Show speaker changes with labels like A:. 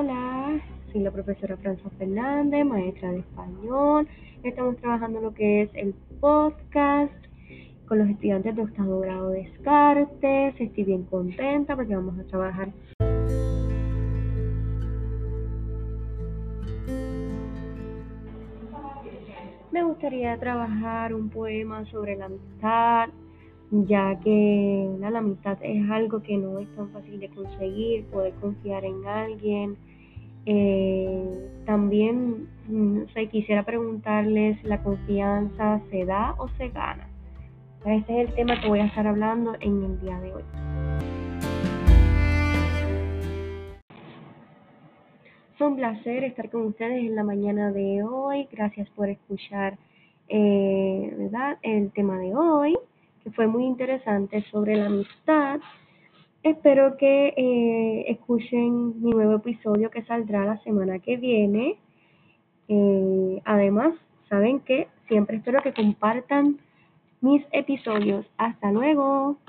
A: Hola, soy la profesora Franza Fernández, maestra de español. Estamos trabajando lo que es el podcast con los estudiantes de octavo grado de Descartes. Estoy bien contenta porque vamos a trabajar. Me gustaría trabajar un poema sobre la amistad, ya que la, amistad es algo que no es tan fácil de conseguir, poder confiar en alguien. Eh, también no quisiera preguntarles, ¿la confianza se da o se gana? Este es el tema que voy a estar hablando en el día de hoy. Es un placer estar con ustedes en la mañana de hoy. Gracias por escuchar eh, ¿verdad? el tema de hoy fue muy interesante sobre la amistad. Espero que eh, escuchen mi nuevo episodio que saldrá la semana que viene. Eh, además, saben que siempre espero que compartan mis episodios. Hasta luego.